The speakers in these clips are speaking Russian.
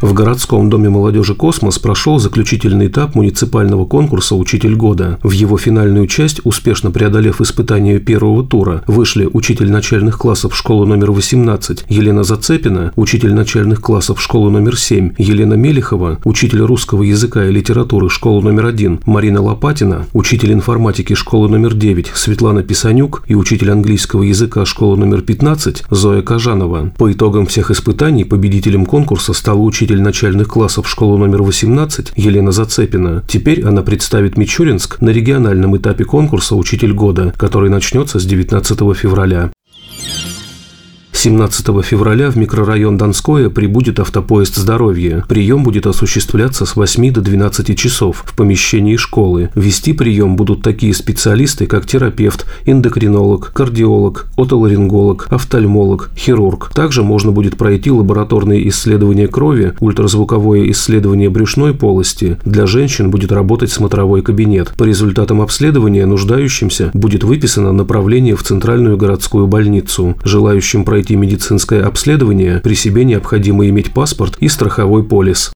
В городском доме молодежи «Космос» прошел заключительный этап муниципального конкурса «Учитель года». В его финальную часть, успешно преодолев испытания первого тура, вышли учитель начальных классов школы номер 18 Елена Зацепина, учитель начальных классов школы номер 7 Елена Мелихова, учитель русского языка и литературы школы номер 1 Марина Лопатина, учитель информатики школы номер 9 Светлана Писанюк и учитель английского языка школы номер 15 Зоя Кажанова. По итогам всех испытаний победителем конкурса стал учитель учитель начальных классов школы номер 18 Елена Зацепина. Теперь она представит Мичуринск на региональном этапе конкурса «Учитель года», который начнется с 19 февраля. 17 февраля в микрорайон Донское прибудет автопоезд «Здоровье». Прием будет осуществляться с 8 до 12 часов в помещении школы. Вести прием будут такие специалисты, как терапевт, эндокринолог, кардиолог, отоларинголог, офтальмолог, хирург. Также можно будет пройти лабораторные исследования крови, ультразвуковое исследование брюшной полости. Для женщин будет работать смотровой кабинет. По результатам обследования нуждающимся будет выписано направление в Центральную городскую больницу. Желающим пройти пройти медицинское обследование, при себе необходимо иметь паспорт и страховой полис.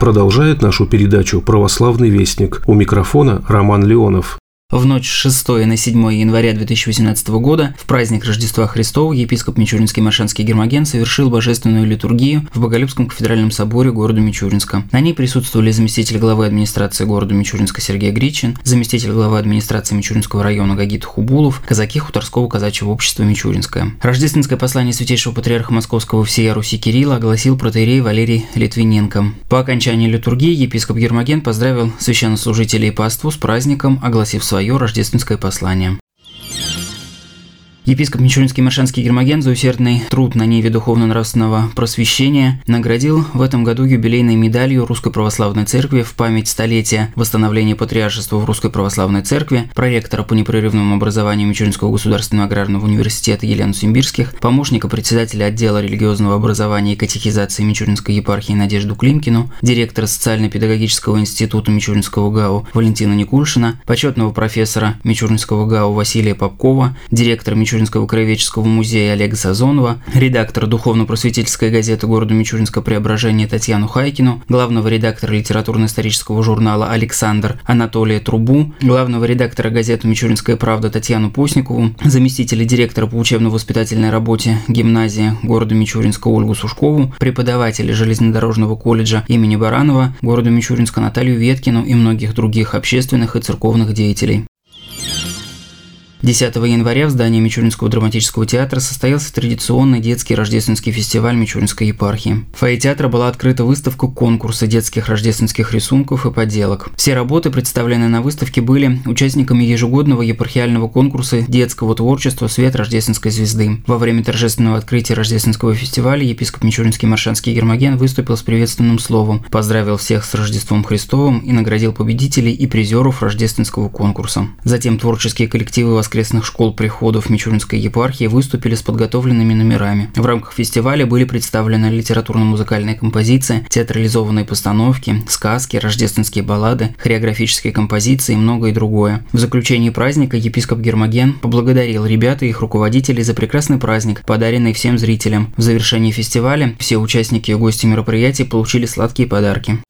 Продолжает нашу передачу «Православный вестник». У микрофона Роман Леонов. В ночь с 6 на 7 января 2018 года, в праздник Рождества Христова, епископ Мичуринский Маршанский Гермоген совершил божественную литургию в Боголюбском кафедральном соборе города Мичуринска. На ней присутствовали заместитель главы администрации города Мичуринска Сергей Гричин, заместитель главы администрации Мичуринского района Гагит Хубулов, казаки Хуторского казачьего общества Мичуринское. Рождественское послание святейшего патриарха Московского всея Руси Кирилла огласил протеерей Валерий Литвиненко. По окончании литургии епископ Гермоген поздравил священнослужителей и паству с праздником, огласив свое рождественское послание. Епископ Мичуринский Маршанский Гермоген за усердный труд на ниве духовно-нравственного просвещения наградил в этом году юбилейной медалью Русской Православной Церкви в память столетия восстановления патриаршества в Русской Православной Церкви, проректора по непрерывному образованию Мичуринского государственного аграрного университета Елену Симбирских, помощника председателя отдела религиозного образования и катехизации Мичуринской епархии Надежду Климкину, директора социально-педагогического института Мичуринского ГАУ Валентина Никульшина, почетного профессора Мичуринского ГАУ Василия Попкова, директора Мичуринского Мичуринского краеведческого музея Олега Сазонова, редактора духовно-просветительской газеты города Мичуринска «Преображение» Татьяну Хайкину, главного редактора литературно-исторического журнала «Александр» Анатолия Трубу, главного редактора газеты «Мичуринская правда» Татьяну Постникову, заместителя директора по учебно-воспитательной работе гимназии города Мичуринска Ольгу Сушкову, преподавателя железнодорожного колледжа имени Баранова города Мичуринска Наталью Веткину и многих других общественных и церковных деятелей. 10 января в здании Мичуринского драматического театра состоялся традиционный детский рождественский фестиваль Мичуринской епархии. В фойе театра была открыта выставка конкурса детских рождественских рисунков и поделок. Все работы, представленные на выставке, были участниками ежегодного епархиального конкурса детского творчества «Свет рождественской звезды». Во время торжественного открытия рождественского фестиваля епископ Мичуринский Маршанский Гермоген выступил с приветственным словом, поздравил всех с Рождеством Христовым и наградил победителей и призеров рождественского конкурса. Затем творческие коллективы воскресенья воскресных школ приходов Мичуринской епархии выступили с подготовленными номерами. В рамках фестиваля были представлены литературно-музыкальные композиции, театрализованные постановки, сказки, рождественские баллады, хореографические композиции и многое другое. В заключении праздника епископ Гермоген поблагодарил ребят и их руководителей за прекрасный праздник, подаренный всем зрителям. В завершении фестиваля все участники и гости мероприятия получили сладкие подарки.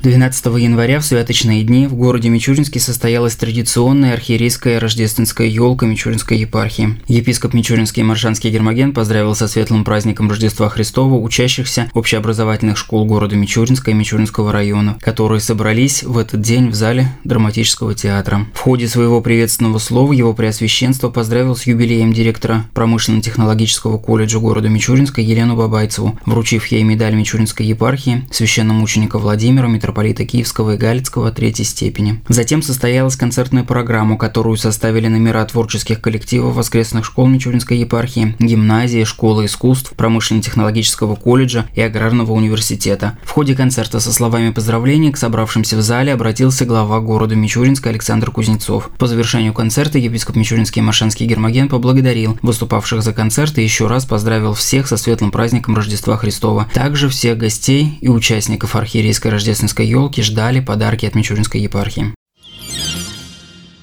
12 января в святочные дни в городе Мичуринске состоялась традиционная архиерейская рождественская елка Мичуринской епархии. Епископ Мичуринский Маршанский Гермоген поздравил со светлым праздником Рождества Христова учащихся общеобразовательных школ города Мичуринска и Мичуринского района, которые собрались в этот день в зале драматического театра. В ходе своего приветственного слова его преосвященство поздравил с юбилеем директора промышленно-технологического колледжа города Мичуринска Елену Бабайцеву, вручив ей медаль Мичуринской епархии священномученика Владимира митрополита Киевского и Галицкого третьей степени. Затем состоялась концертная программа, которую составили номера творческих коллективов воскресных школ Мичуринской епархии, гимназии, школы искусств, промышленно-технологического колледжа и аграрного университета. В ходе концерта со словами поздравления к собравшимся в зале обратился глава города Мичуринска Александр Кузнецов. По завершению концерта епископ Мичуринский Машанский Гермоген поблагодарил выступавших за концерт и еще раз поздравил всех со светлым праздником Рождества Христова. Также всех гостей и участников архиерейской рождественской елки ждали подарки от Мичуринской епархии.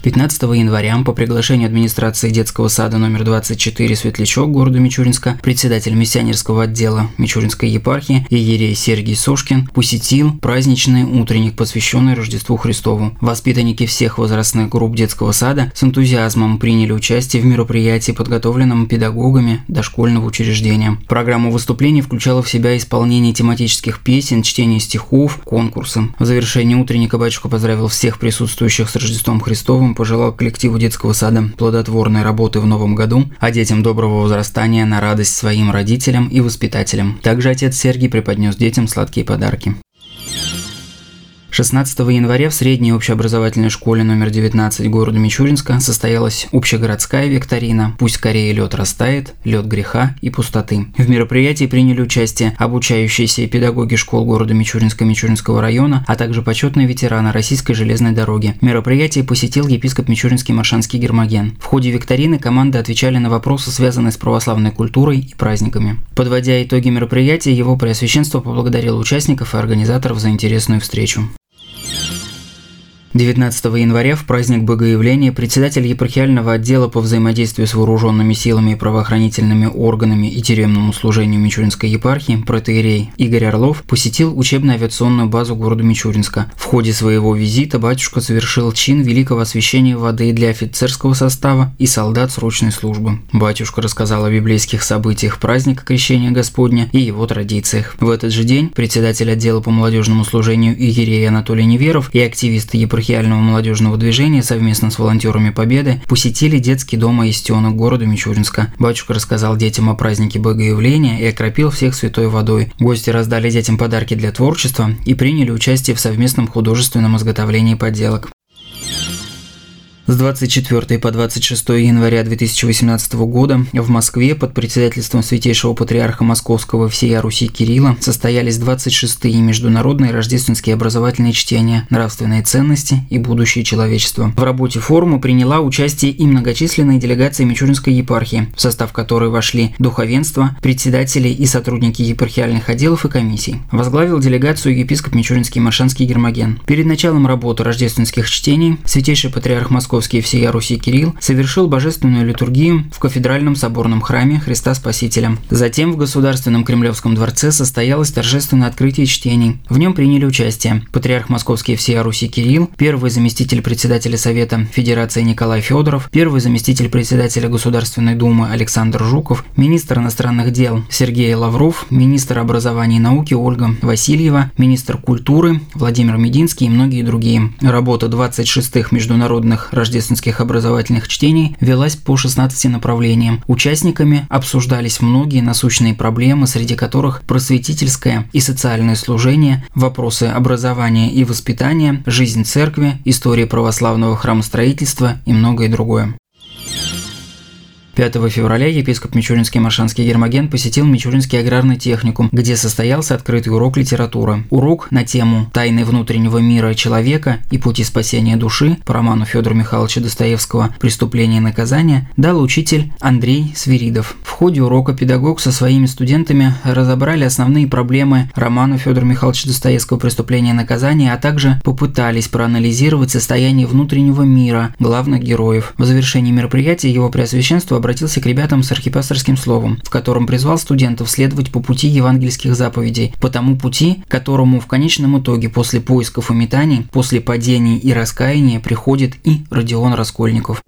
15 января по приглашению администрации детского сада номер 24 Светлячок города Мичуринска председатель миссионерского отдела Мичуринской епархии Иерей Сергей Сошкин посетил праздничный утренник, посвященный Рождеству Христову. Воспитанники всех возрастных групп детского сада с энтузиазмом приняли участие в мероприятии, подготовленном педагогами дошкольного учреждения. Программа выступлений включала в себя исполнение тематических песен, чтение стихов, конкурсы. В завершении утренника батюшка поздравил всех присутствующих с Рождеством Христовым, пожелал коллективу детского сада плодотворной работы в новом году, а детям доброго возрастания на радость своим родителям и воспитателям. Также отец Сергий преподнес детям сладкие подарки. 16 января в средней общеобразовательной школе номер 19 города Мичуринска состоялась общегородская викторина «Пусть скорее лед растает, лед греха и пустоты». В мероприятии приняли участие обучающиеся педагоги школ города Мичуринска Мичуринского района, а также почетные ветераны Российской железной дороги. Мероприятие посетил епископ Мичуринский Маршанский Гермоген. В ходе викторины команды отвечали на вопросы, связанные с православной культурой и праздниками. Подводя итоги мероприятия, его преосвященство поблагодарил участников и организаторов за интересную встречу. 19 января в праздник Богоявления председатель епархиального отдела по взаимодействию с вооруженными силами и правоохранительными органами и тюремному служению Мичуринской епархии протеерей Игорь Орлов посетил учебно-авиационную базу города Мичуринска. В ходе своего визита батюшка совершил чин великого освящения воды для офицерского состава и солдат срочной службы. Батюшка рассказал о библейских событиях праздника Крещения Господня и его традициях. В этот же день председатель отдела по молодежному служению Игорей Анатолий Неверов и активисты епархии епархиального молодежного движения совместно с волонтерами Победы посетили детский дом Аистенок города Мичуринска. Батюшка рассказал детям о празднике Богоявления и окропил всех святой водой. Гости раздали детям подарки для творчества и приняли участие в совместном художественном изготовлении подделок. С 24 по 26 января 2018 года в Москве под председательством Святейшего Патриарха Московского всея Руси Кирилла состоялись 26-е международные рождественские образовательные чтения «Нравственные ценности и будущее человечества». В работе форума приняла участие и многочисленная делегация Мичуринской епархии, в состав которой вошли духовенство, председатели и сотрудники епархиальных отделов и комиссий. Возглавил делегацию епископ Мичуринский Маршанский Гермоген. Перед началом работы рождественских чтений Святейший Патриарх Московский московский всея Руси Кирилл совершил божественную литургию в кафедральном соборном храме Христа Спасителя. Затем в Государственном Кремлевском дворце состоялось торжественное открытие чтений. В нем приняли участие патриарх московский всея Руси Кирилл, первый заместитель председателя Совета Федерации Николай Федоров, первый заместитель председателя Государственной Думы Александр Жуков, министр иностранных дел Сергей Лавров, министр образования и науки Ольга Васильева, министр культуры Владимир Мединский и многие другие. Работа 26-х международных рождественских образовательных чтений велась по 16 направлениям. Участниками обсуждались многие насущные проблемы, среди которых просветительское и социальное служение, вопросы образования и воспитания, жизнь церкви, история православного храмостроительства и многое другое. 5 февраля епископ Мичуринский Маршанский Гермоген посетил Мичуринский аграрный техникум, где состоялся открытый урок литературы. Урок на тему «Тайны внутреннего мира человека и пути спасения души» по роману Федора Михайловича Достоевского «Преступление и наказание» дал учитель Андрей Свиридов. В ходе урока педагог со своими студентами разобрали основные проблемы романа Федора Михайловича Достоевского «Преступление и наказание», а также попытались проанализировать состояние внутреннего мира главных героев. В завершении мероприятия его преосвященство обратился к ребятам с архипасторским словом, в котором призвал студентов следовать по пути евангельских заповедей, по тому пути, которому в конечном итоге после поисков и метаний, после падений и раскаяния приходит и Родион Раскольников.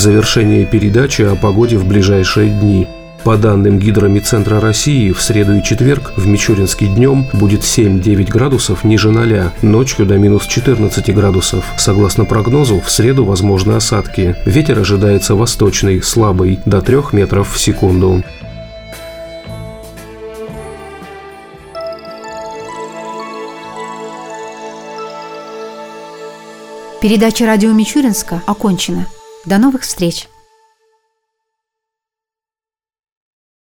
В завершении передачи о погоде в ближайшие дни. По данным Гидромедцентра России, в среду и четверг в Мичуринский днем будет 7-9 градусов ниже 0, ночью до минус 14 градусов. Согласно прогнозу, в среду возможны осадки. Ветер ожидается восточный, слабый, до 3 метров в секунду. Передача радио Мичуринска окончена. До новых встреч!